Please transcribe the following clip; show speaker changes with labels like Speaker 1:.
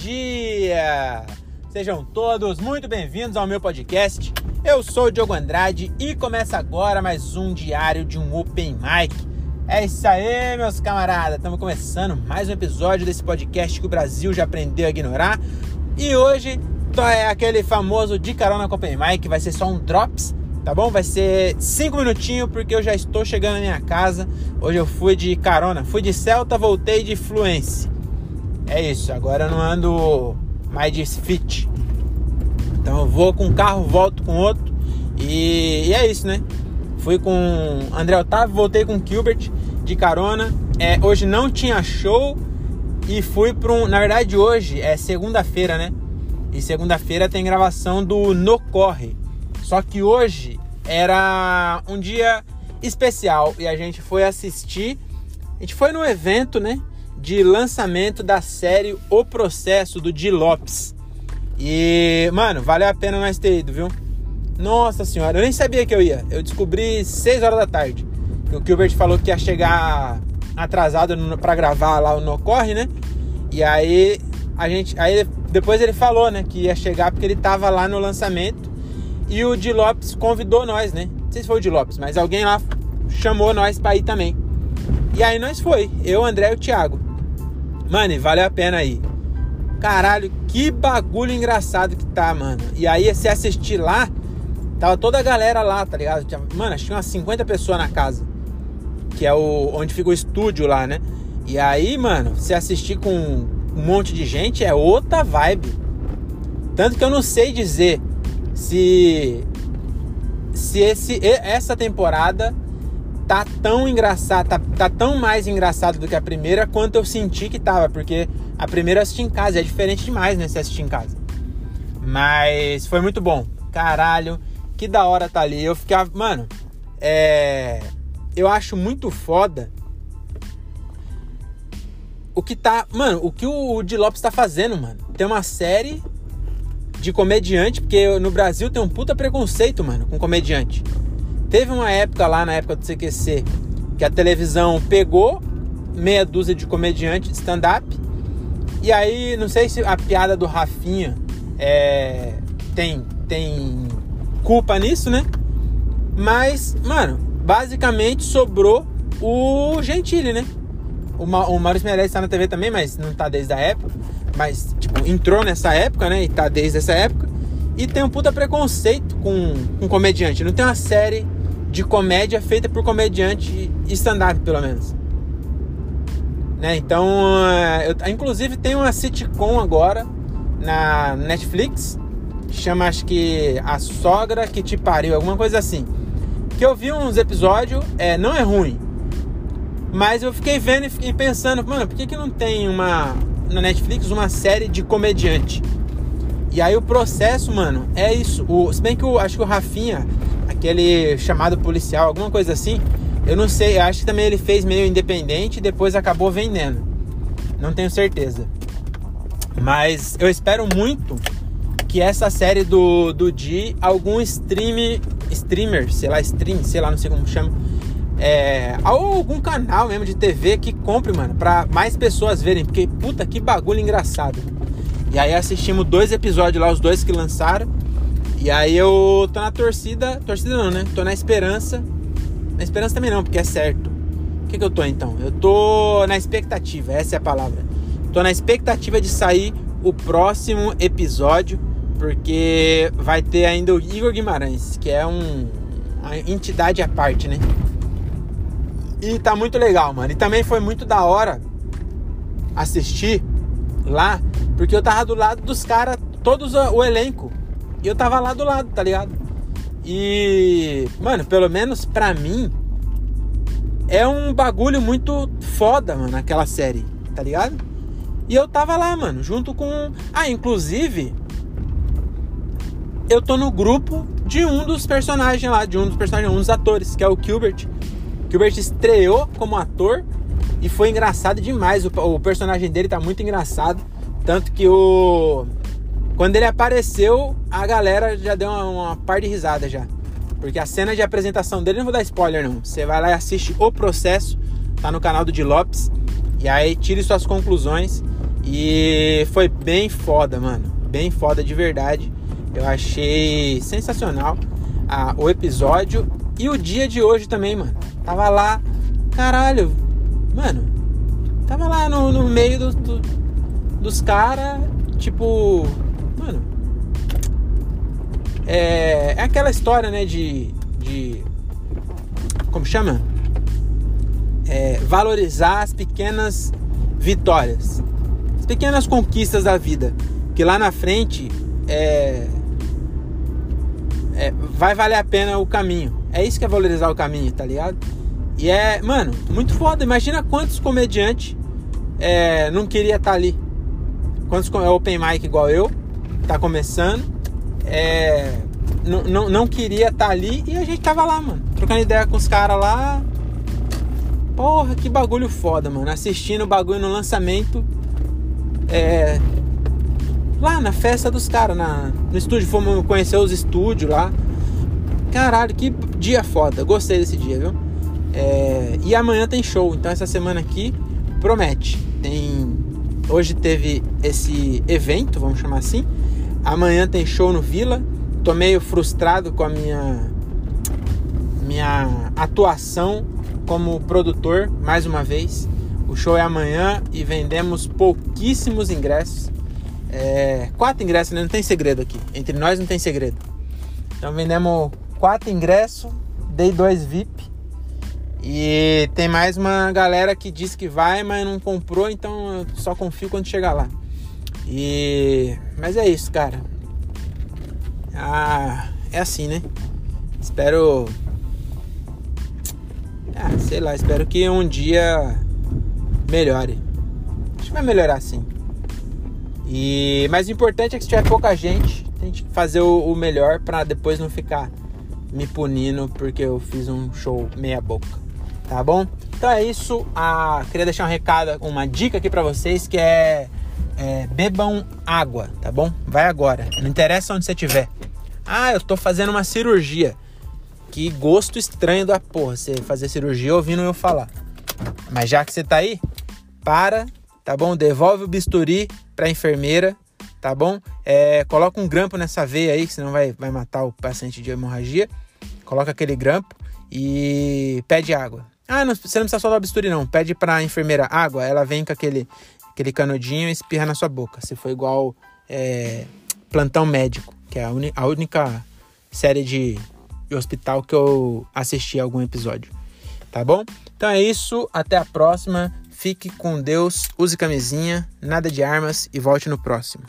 Speaker 1: dia! Sejam todos muito bem-vindos ao meu podcast. Eu sou o Diogo Andrade e começa agora mais um diário de um Open Mic. É isso aí, meus camaradas! Estamos começando mais um episódio desse podcast que o Brasil já aprendeu a ignorar. E hoje é aquele famoso de carona com Open Mic, vai ser só um drops, tá bom? Vai ser cinco minutinhos porque eu já estou chegando na minha casa. Hoje eu fui de carona, fui de Celta, voltei de Fluence. É isso, agora eu não ando mais de fit. Então eu vou com um carro, volto com outro. E, e é isso, né? Fui com André Otávio, voltei com Gilbert de carona. É, hoje não tinha show e fui para um. Na verdade, hoje é segunda-feira, né? E segunda-feira tem gravação do No Corre. Só que hoje era um dia especial e a gente foi assistir. A gente foi no evento, né? De lançamento da série O Processo do Di Lopes. E, mano, valeu a pena nós ter ido, viu? Nossa senhora, eu nem sabia que eu ia. Eu descobri 6 horas da tarde. O Gilbert falou que ia chegar atrasado para gravar lá o No Corre, né? E aí a gente. Aí depois ele falou, né, que ia chegar porque ele tava lá no lançamento. E o Di Lopes convidou nós, né? Não sei se foi o Di Lopes, mas alguém lá chamou nós para ir também. E aí nós foi, eu, André e o Thiago. Mano, valeu a pena aí. Caralho, que bagulho engraçado que tá, mano. E aí, se assistir lá, tava toda a galera lá, tá ligado? Mano, tinha umas 50 pessoas na casa. Que é o onde fica o estúdio lá, né? E aí, mano, se assistir com um monte de gente é outra vibe. Tanto que eu não sei dizer se se esse essa temporada tá tão engraçado, tá, tá, tão mais engraçado do que a primeira quanto eu senti que tava, porque a primeira eu assisti em casa, é diferente demais, né, se assistir em casa. Mas foi muito bom. Caralho, que da hora tá ali. Eu ficava, mano, é eu acho muito foda o que tá, mano, o que o Di Lopes tá fazendo, mano. Tem uma série de comediante, porque no Brasil tem um puta preconceito, mano, com comediante. Teve uma época lá, na época do CQC, que a televisão pegou meia dúzia de comediantes stand-up. E aí, não sei se a piada do Rafinha é, tem, tem culpa nisso, né? Mas, mano, basicamente sobrou o Gentili, né? O, Ma o Maurício Meirelles tá na TV também, mas não tá desde a época. Mas, tipo, entrou nessa época, né? E tá desde essa época. E tem um puta preconceito com, com comediante. Não tem uma série de comédia feita por comediante stand-up, pelo menos. Né? Então, eh, eu, inclusive tem uma sitcom agora na Netflix, chama acho que A Sogra que Te Pariu, alguma coisa assim. Que eu vi uns episódios, é, não é ruim, mas eu fiquei vendo e fiquei pensando, mano, por que, que não tem uma na Netflix uma série de comediante? E aí o processo, mano, é isso. O, se bem que eu acho que o Rafinha aquele chamado policial, alguma coisa assim. Eu não sei, eu acho que também ele fez meio independente e depois acabou vendendo. Não tenho certeza. Mas eu espero muito que essa série do, do Di, algum stream, streamer, sei lá, stream, sei lá, não sei como chama, é, algum canal mesmo de TV que compre, mano, pra mais pessoas verem, porque puta que bagulho engraçado. E aí assistimos dois episódios lá, os dois que lançaram. E aí eu tô na torcida, torcida não, né? Tô na esperança. Na esperança também não, porque é certo. O que, que eu tô então? Eu tô na expectativa, essa é a palavra. Tô na expectativa de sair o próximo episódio, porque vai ter ainda o Igor Guimarães, que é um, uma entidade à parte, né? E tá muito legal, mano. E também foi muito da hora assistir lá, porque eu tava do lado dos caras, todos o elenco. E eu tava lá do lado, tá ligado? E, mano, pelo menos pra mim, é um bagulho muito foda, mano, aquela série, tá ligado? E eu tava lá, mano, junto com. Ah, inclusive, eu tô no grupo de um dos personagens lá, de um dos personagens, um dos atores, que é o Gilbert. Gilbert estreou como ator e foi engraçado demais. O, o personagem dele tá muito engraçado. Tanto que o quando ele apareceu, a galera já deu uma, uma par de risada já. Porque a cena de apresentação dele, não vou dar spoiler não. Você vai lá e assiste o processo, tá no canal do Di Lopes. E aí tire suas conclusões. E foi bem foda, mano. Bem foda de verdade. Eu achei sensacional o episódio e o dia de hoje também, mano. Tava lá, caralho, mano. Tava lá no, no meio do, do, dos caras, tipo, mano. É, é aquela história, né, de. de como chama? É, valorizar as pequenas vitórias, as pequenas conquistas da vida, que lá na frente é, é, vai valer a pena o caminho. É isso que é valorizar o caminho, tá ligado? E é, mano, muito foda. Imagina quantos comediantes é, não queria estar tá ali. Quantos é open mic igual eu, tá começando, é, não, não, não queria estar tá ali e a gente tava lá, mano. Trocando ideia com os caras lá. Porra, que bagulho foda, mano. Assistindo o bagulho no lançamento. É, lá na festa dos caras, no estúdio. Fomos conhecer os estúdios lá. Caralho, que dia foda. Gostei desse dia, viu? É, e amanhã tem show. Então essa semana aqui promete. Tem. Hoje teve esse evento, vamos chamar assim. Amanhã tem show no Vila. Tô meio frustrado com a minha minha atuação como produtor, mais uma vez. O show é amanhã e vendemos pouquíssimos ingressos. É, quatro ingressos, né? Não tem segredo aqui. Entre nós não tem segredo. Então vendemos quatro ingressos, dei dois VIP. E tem mais uma galera que disse que vai, mas não comprou, então eu só confio quando chegar lá. E mas é isso, cara. Ah, é assim, né? Espero ah, sei lá, espero que um dia melhore. Acho que vai melhorar sim. E mas o importante é que se tiver pouca gente, tem que fazer o, o melhor para depois não ficar me punindo porque eu fiz um show meia boca. Tá bom? Então é isso. Ah, queria deixar um recado, uma dica aqui para vocês que é, é bebam água, tá bom? Vai agora. Não interessa onde você estiver. Ah, eu tô fazendo uma cirurgia. Que gosto estranho da porra você fazer cirurgia ouvindo eu falar. Mas já que você tá aí, para, tá bom? Devolve o bisturi pra enfermeira, tá bom? É, coloca um grampo nessa veia aí, que senão vai, vai matar o paciente de hemorragia. Coloca aquele grampo e pede água. Ah, não, você não precisa só dar o bisturi, não. Pede pra enfermeira água, ela vem com aquele, aquele canudinho e espirra na sua boca. Se for igual é, plantão médico, que é a, a única série de, de hospital que eu assisti a algum episódio. Tá bom? Então é isso, até a próxima. Fique com Deus, use camisinha, nada de armas e volte no próximo.